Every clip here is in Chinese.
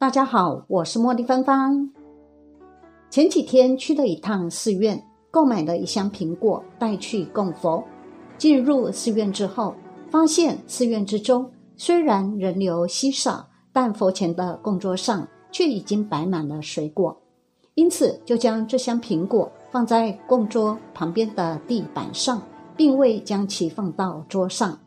大家好，我是茉莉芬芳。前几天去了一趟寺院，购买了一箱苹果带去供佛。进入寺院之后，发现寺院之中虽然人流稀少，但佛前的供桌上却已经摆满了水果。因此，就将这箱苹果放在供桌旁边的地板上，并未将其放到桌上。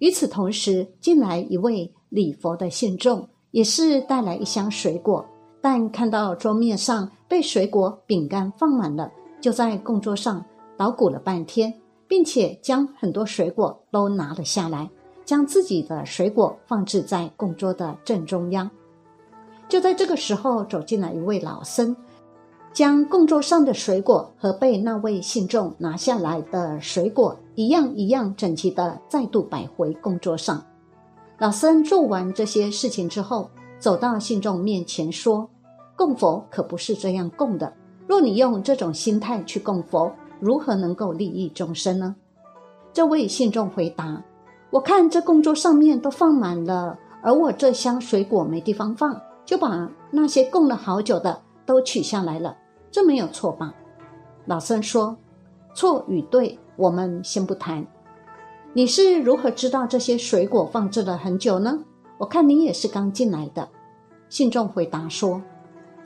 与此同时，进来一位礼佛的信众。也是带来一箱水果，但看到桌面上被水果、饼干放满了，就在供桌上捣鼓了半天，并且将很多水果都拿了下来，将自己的水果放置在供桌的正中央。就在这个时候，走进来一位老僧，将供桌上的水果和被那位信众拿下来的水果一样一样整齐的再度摆回供桌上。老僧做完这些事情之后，走到信众面前说：“供佛可不是这样供的。若你用这种心态去供佛，如何能够利益众生呢？”这位信众回答：“我看这供桌上面都放满了，而我这箱水果没地方放，就把那些供了好久的都取下来了，这没有错吧？”老僧说：“错与对，我们先不谈。”你是如何知道这些水果放置了很久呢？我看你也是刚进来的。信众回答说：“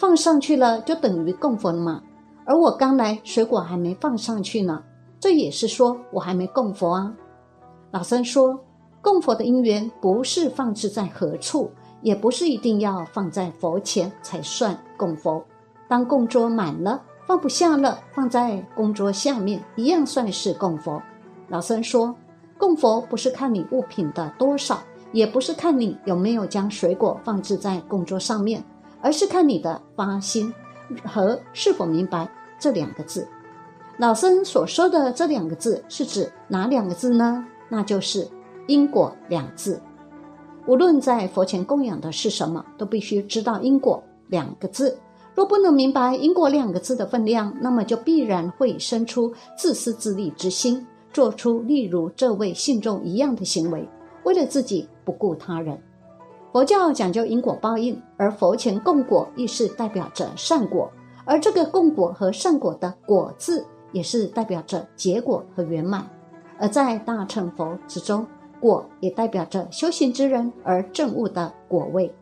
放上去了就等于供佛了嘛。而我刚来，水果还没放上去呢，这也是说我还没供佛啊。”老僧说：“供佛的因缘不是放置在何处，也不是一定要放在佛前才算供佛。当供桌满了，放不下了，放在供桌下面一样算是供佛。”老僧说。供佛不是看你物品的多少，也不是看你有没有将水果放置在供桌上面，而是看你的发心和是否明白这两个字。老僧所说的这两个字是指哪两个字呢？那就是因果两字。无论在佛前供养的是什么，都必须知道因果两个字。若不能明白因果两个字的分量，那么就必然会生出自私自利之心。做出例如这位信众一样的行为，为了自己不顾他人。佛教讲究因果报应，而佛前供果亦是代表着善果，而这个供果和善果的果字，也是代表着结果和圆满。而在大乘佛之中，果也代表着修行之人而证悟的果位。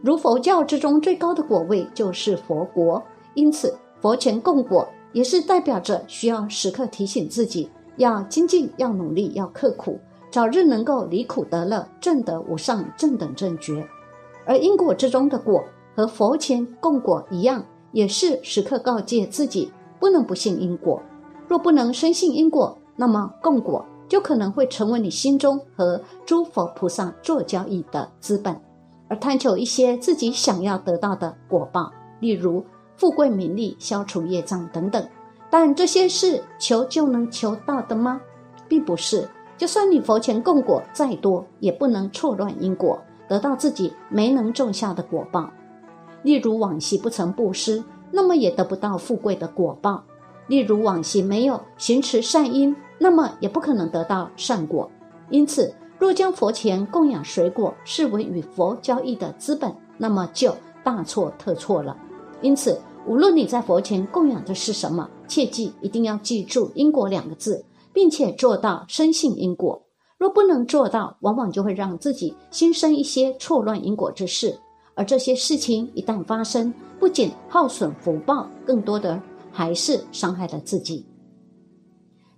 如佛教之中最高的果位就是佛国，因此佛前供果也是代表着需要时刻提醒自己。要精进，要努力，要刻苦，早日能够离苦得乐，正得无上正等正觉。而因果之中的果和佛前供果一样，也是时刻告诫自己不能不信因果。若不能深信因果，那么供果就可能会成为你心中和诸佛菩萨做交易的资本，而贪求一些自己想要得到的果报，例如富贵名利、消除业障等等。但这些事求就能求到的吗？并不是。就算你佛前供果再多，也不能错乱因果，得到自己没能种下的果报。例如往昔不曾布施，那么也得不到富贵的果报；例如往昔没有行持善因，那么也不可能得到善果。因此，若将佛前供养水果视为与佛交易的资本，那么就大错特错了。因此，无论你在佛前供养的是什么，切记一定要记住“因果”两个字，并且做到深信因果。若不能做到，往往就会让自己心生一些错乱因果之事。而这些事情一旦发生，不仅耗损福报，更多的还是伤害了自己。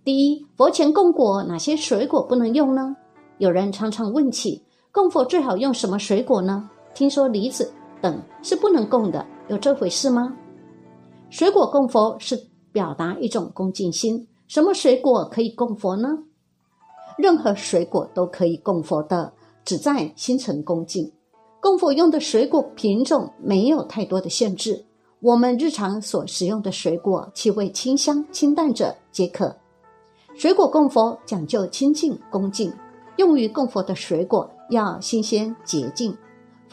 第一，佛前供果，哪些水果不能用呢？有人常常问起，供佛最好用什么水果呢？听说梨子等是不能供的，有这回事吗？水果供佛是。表达一种恭敬心。什么水果可以供佛呢？任何水果都可以供佛的，只在心存恭敬。供佛用的水果品种没有太多的限制，我们日常所食用的水果气味清香、清淡者皆可。水果供佛讲究清净恭敬，用于供佛的水果要新鲜洁净。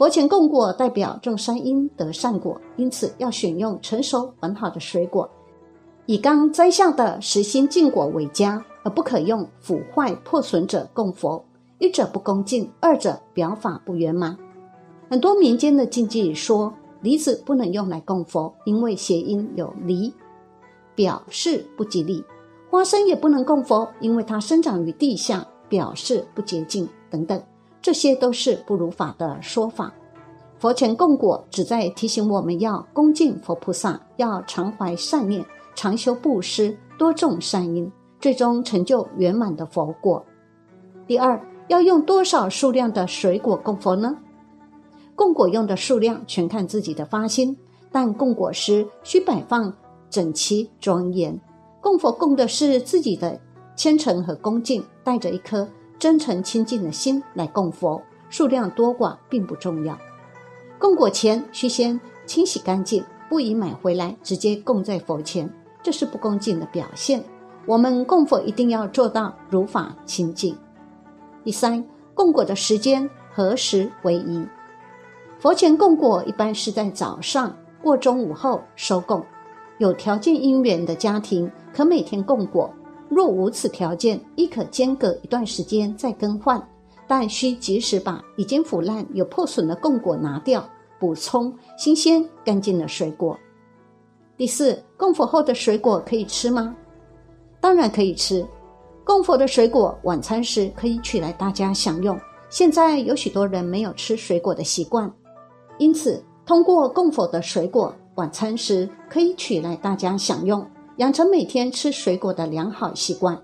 佛前供果代表种善因得善果，因此要选用成熟完好的水果，以刚摘下的实心净果为佳，而不可用腐坏破损者供佛。一者不恭敬，二者表法不圆满。很多民间的禁忌说，梨子不能用来供佛，因为谐音有梨，表示不吉利；花生也不能供佛，因为它生长于地下，表示不洁净等等。这些都是不如法的说法。佛前供果，旨在提醒我们要恭敬佛菩萨，要常怀善念，常修布施，多种善因，最终成就圆满的佛果。第二，要用多少数量的水果供佛呢？供果用的数量全看自己的发心，但供果时需摆放整齐庄严。供佛供的是自己的虔诚和恭敬，带着一颗真诚清净的心来供佛，数量多寡并不重要。供果前需先清洗干净，不宜买回来直接供在佛前，这是不恭敬的表现。我们供佛一定要做到如法清净。第三，供果的时间何时为宜？佛前供果一般是在早上过中午后收供，有条件因缘的家庭可每天供果；若无此条件，亦可间隔一段时间再更换，但需及时把已经腐烂有破损的供果拿掉，补充新鲜干净的水果。第四，供佛后的水果可以吃吗？当然可以吃，供佛的水果晚餐时可以取来大家享用。现在有许多人没有吃水果的习惯。因此，通过供佛的水果，晚餐时可以取来大家享用，养成每天吃水果的良好习惯。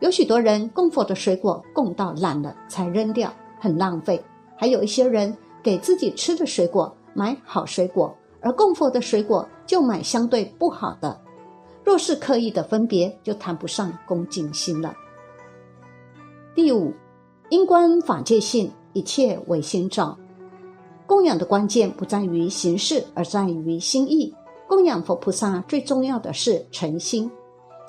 有许多人供佛的水果供到烂了才扔掉，很浪费；还有一些人给自己吃的水果买好水果，而供佛的水果就买相对不好的。若是刻意的分别，就谈不上恭敬心了。第五，因观法界性，一切唯心造。供养的关键不在于形式，而在于心意。供养佛菩萨最重要的是诚心。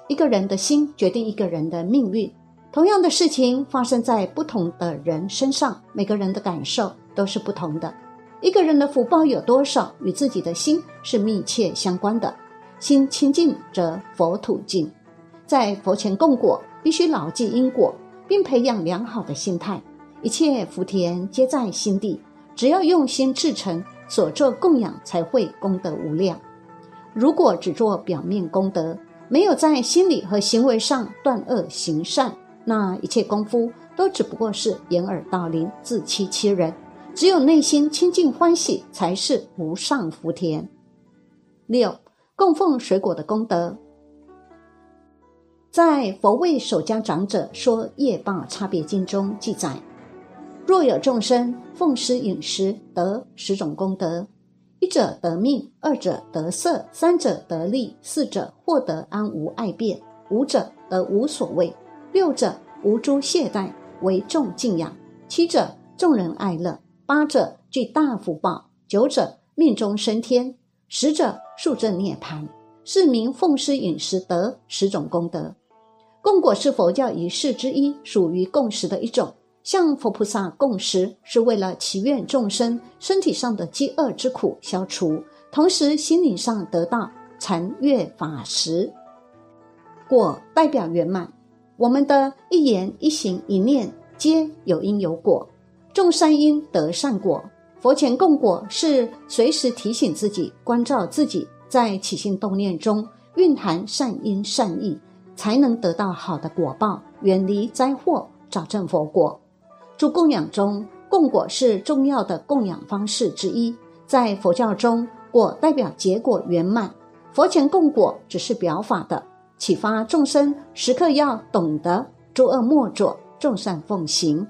一个人的心决定一个人的命运。同样的事情发生在不同的人身上，每个人的感受都是不同的。一个人的福报有多少，与自己的心是密切相关的。心清净则佛土净。在佛前供果，必须牢记因果，并培养良好的心态。一切福田皆在心地。只要用心至诚，所做供养才会功德无量。如果只做表面功德，没有在心理和行为上断恶行善，那一切功夫都只不过是掩耳盗铃、自欺欺人。只有内心清净欢喜，才是无上福田。六供奉水果的功德，在佛为守家长者说业报差别经中记载。若有众生奉施饮食，得十种功德：一者得命，二者得色，三者得利，四者获得安无爱变，五者得无所谓，六者无诸懈怠，为众敬仰；七者众人爱乐，八者具大福报，九者命中升天，十者速证涅盘。是名奉施饮食得十种功德。供果是佛教仪式之一，属于供食的一种。向佛菩萨供食，是为了祈愿众生身体上的饥饿之苦消除，同时心灵上得到禅悦法食。果代表圆满，我们的一言一行一念皆有因有果，种善因得善果。佛前供果是随时提醒自己，关照自己，在起心动念中蕴含善因善意，才能得到好的果报，远离灾祸，找正佛果。诸供养中，供果是重要的供养方式之一。在佛教中，果代表结果圆满。佛前供果只是表法的，启发众生时刻要懂得诸恶莫作，众善奉行。